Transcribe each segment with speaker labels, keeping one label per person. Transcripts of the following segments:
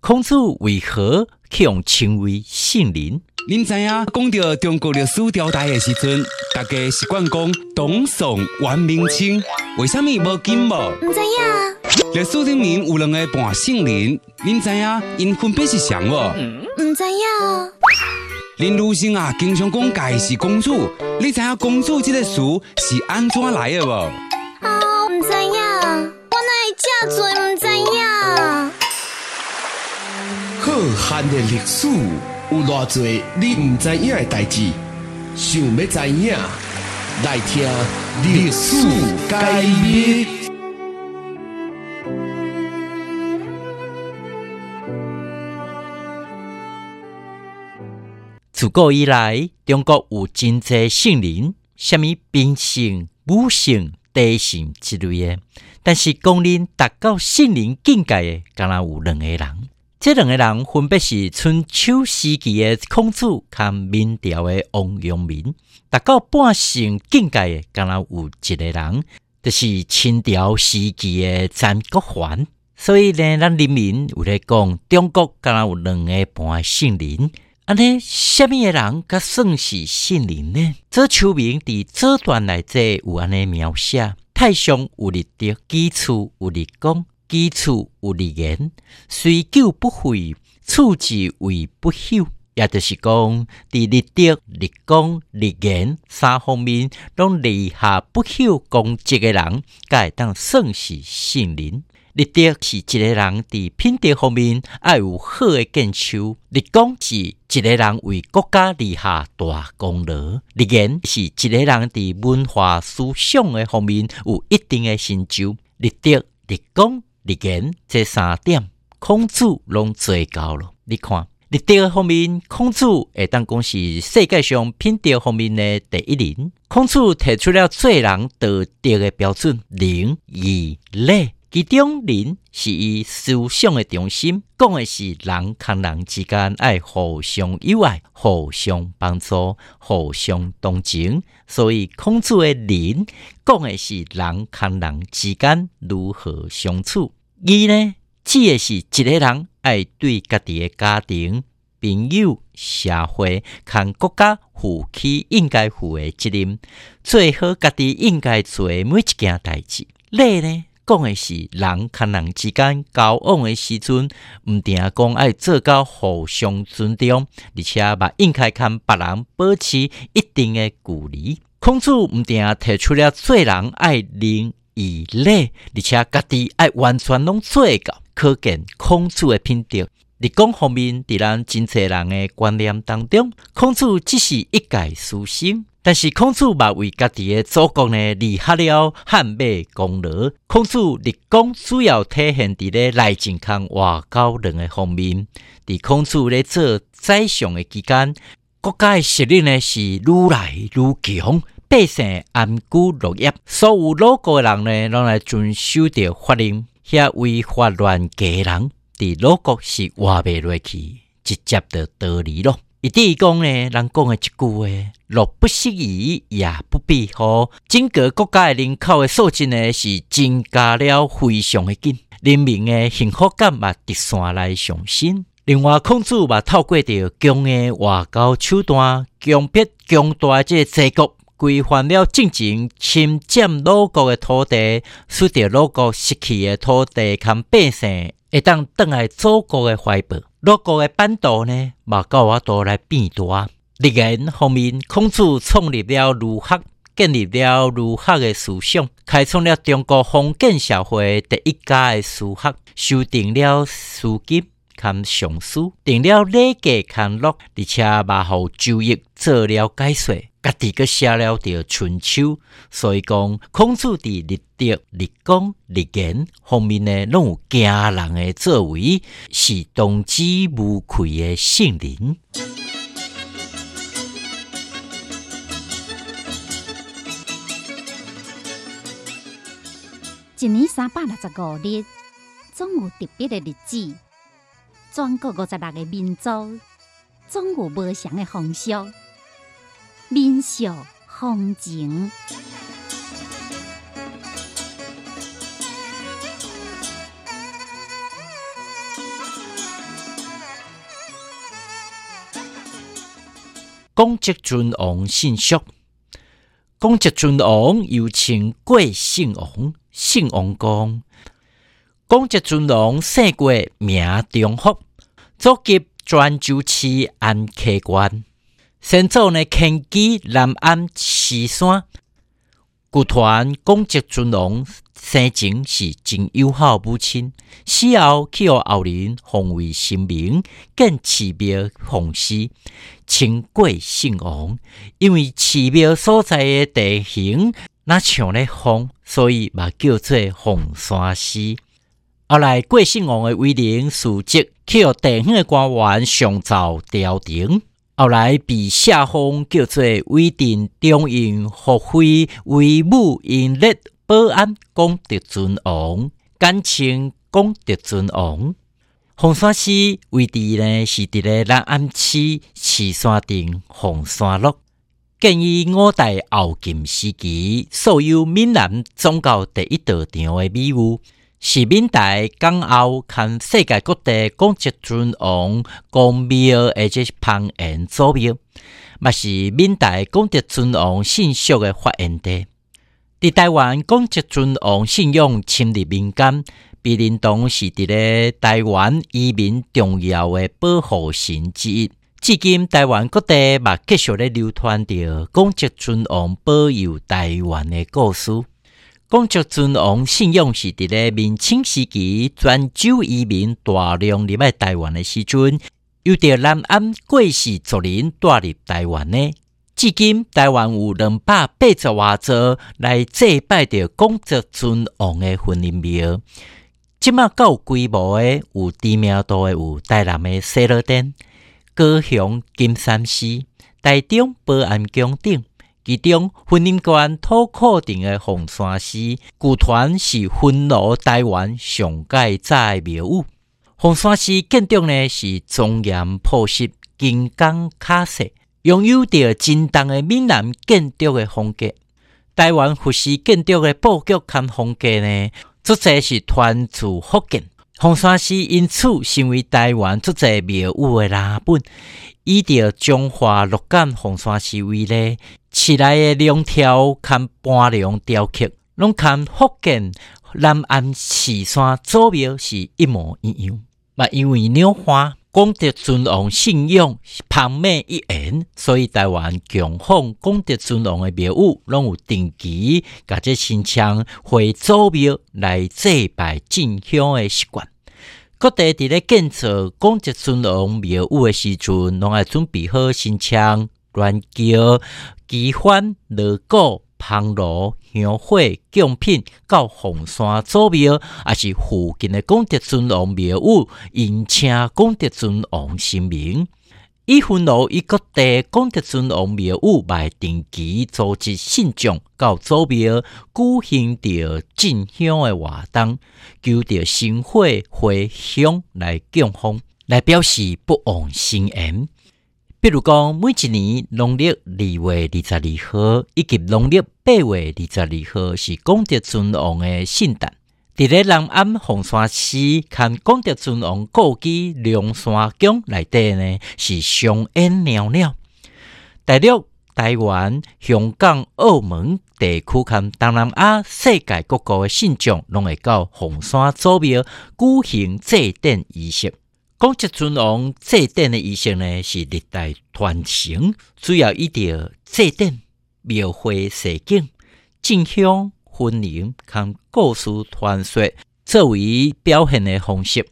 Speaker 1: 孔子为何用称为圣人？
Speaker 2: 您知影讲到中国历史朝代的时阵，大家习惯讲董宋、元、明、清，为什么无金无？
Speaker 3: 唔知影，
Speaker 2: 历史里面有两个半圣人，您知影因分别是谁无？
Speaker 3: 唔知影，
Speaker 2: 林如生啊，经常讲家是公主，你知影公主这个词是安怎来的无？
Speaker 3: 哦，唔知影，我哪会这多唔知
Speaker 4: 浩瀚的历史有偌多你唔知影的代志，想要知影，来听历史解密。
Speaker 1: 自古以来，中国有真济圣人，什么兵圣、武圣、地圣之类的。但是讲恁达到圣人境界的，敢若有两个人。这两个人分别是春秋时期的孔子，和明朝的王阳明。达到半圣境界的，敢若有一个人，就是清朝时期的詹国环。所以呢，咱人民有咧讲，中国敢若有两个半圣人。安尼，什么个人甲算是圣人呢？左丘明伫这段内底有安尼描写：太上有立德，基础有立功，基础有立言，虽久不废，处之为不朽。也就是讲，伫立德、立功、立言三方面，拢立下不朽功绩的人，才会当算是圣人。立德是一个人伫品德方面爱有好的建树；立功是一个人为国家立下大功劳；立言是一个人伫文化思想的方面有一定的成就。立德、立功、立言这三点，孔子拢做到了。你看，立德方面，孔子会当讲是世界上品德方面的第一人。孔子提出了做人道德的标准：仁、义、礼。其中，仁是以思想的中心，讲的是人跟人之间爱互相友爱、互相帮助、互相同情。所以，孔子的仁讲的是人跟人之间如何相处。义呢，指的是一个人爱对家己的家庭、朋友、社会、跟国家负起应该负的责任，做好家己应该做的每一件代志。礼呢？讲的是人跟人之间交往的时阵，毋定讲爱做到互相尊重，而且把应该跟别人保持一定的距离。孔子毋定提出了做人爱仁义礼，而且家己爱完全拢做到，可见孔子的品德。立功方面，伫咱真侪人的观念当中，孔子只是一介书生。但是孔子嘛为家己的祖国呢立下了汗马功劳。孔子立功主要体现伫咧内政康外交两个方面。伫孔子咧做宰相的期间，国家的实力呢是愈来愈强，百姓安居乐业，所有鲁国的人呢拢来遵守着法令，遐违法乱纪人，伫鲁国是活袂落去，直接的得离咯。一地讲呢，人讲的一句话：若不适宜，也不必好。整个国家的人口的数字呢，是增加了非常的紧，人民的幸福感嘛直线来上升。另外，孔子嘛透过着强的外交手段，强迫强大这个帝国规范了进程，侵占鲁国的土地，使得鲁国失去的土地和百姓，会当倒来祖国的怀抱。鲁国的版图呢，嘛到我度来变大。立言方面，孔子创立了儒学，建立了儒学的思想，开创了中国封建社会第一家的儒学，修订了书经、看尚书，定了礼记，康乐，而且嘛互周易做了解说。家己个写了着春秋，所以讲孔子伫立德、立功、立言方面呢，拢有惊人的作为，是当之无愧的圣人。
Speaker 5: 一年三百六十五日，总有特别的日子。全国五十六个民族，总有不同的风俗、民俗、风情。
Speaker 1: 公职尊王信俗，公职尊王又称贵姓王、姓王公。公职尊王姓过名中福，祖籍泉州市安溪县。先祖呢迁居南安西山。古传公职尊王生前是真友好母亲，死后去予后人奉为神明，建寺庙奉祀，称贵姓王。因为寺庙所在的地形那像咧风，所以嘛叫做凤山寺。后来贵姓王的威灵事迹，去予地方的官员上奏朝廷。后来被下方叫做威定中应福妃为母因列保安功德尊王，简称功德尊王。洪山寺位置呢是伫咧南安市慈山镇洪山路，建于五代后晋时期，素有闽南宗教第一道场的美誉。是闽台港澳看世界各地公职尊王公庙，而且是旁沿祖庙，嘛是闽台公职尊王信俗的发源地。伫台湾公职尊王信仰深入民间，比林东是伫咧台湾移民重要的保护神之一。至今，台湾各地嘛继续咧流传着公职尊王保佑台湾的故事。公职尊王信仰是伫咧明清时期泉州移民大量入来台湾的时阵，由着南安贵氏族人带入台湾的。至今，台湾有两百八十多座来祭拜着公职尊王的婚姻庙。即马较规模的，有知名度的有台南的西乐殿、高雄金山寺、台中保安宫等。其中，婚姻观土库顶的红山寺，古传是婚罗台湾上盖早的庙宇。红山寺建筑呢是庄严朴实、金刚卡式，拥有着真重的闽南建筑的风格。台湾佛寺建筑的布局和风格呢，足侪是传自福建。红山寺因此成为台湾最侪庙宇的蓝本。以着中华六间红山寺为例，寺内的梁条看半梁雕刻，拢看福建南安寺山祖庙是一模一样。嘛，因为鸟花功德尊王信仰旁美一言，所以台湾供奉功德尊王的庙宇，拢有定期甲这新枪回祖庙来祭拜进香的习惯。各地伫咧建造公职尊王庙宇的时阵，拢爱准备好新枪、乱桥、旗幡、锣鼓、香炉、香火、贡品，到凤山祖庙，也是附近的功德尊王庙宇，迎请功德尊王神明。以分路以各地功德尊王庙宇来定期组织信众到祖庙举行着进香的活动，求着神火回香来供奉，来表示不忘心愿。比如讲，每一年农历二月二十二号以及农历八月二十二号是功德尊王的圣诞。伫咧南安凤山寺看功德尊王故居龙山宫内底呢，是上演袅袅。大陆、台湾、香港、澳门地区看东南亚世界各国的信众，拢会到凤山祖庙举行祭奠仪式。功德尊王祭奠的仪式呢，是历代传承，主要以着祭奠、描绘世景、敬香。婚礼看故事传说作为表现的方式。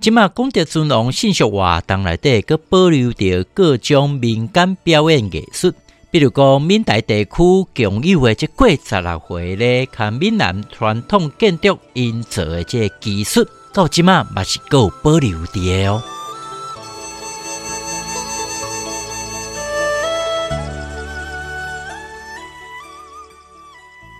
Speaker 1: 即马功德尊王信息活动内底，佮保留着各种民间表演艺术，比如讲闽台地区共有的这过十六回咧，看闽南传统建筑因做的这技术，到即马嘛是够保留的哦。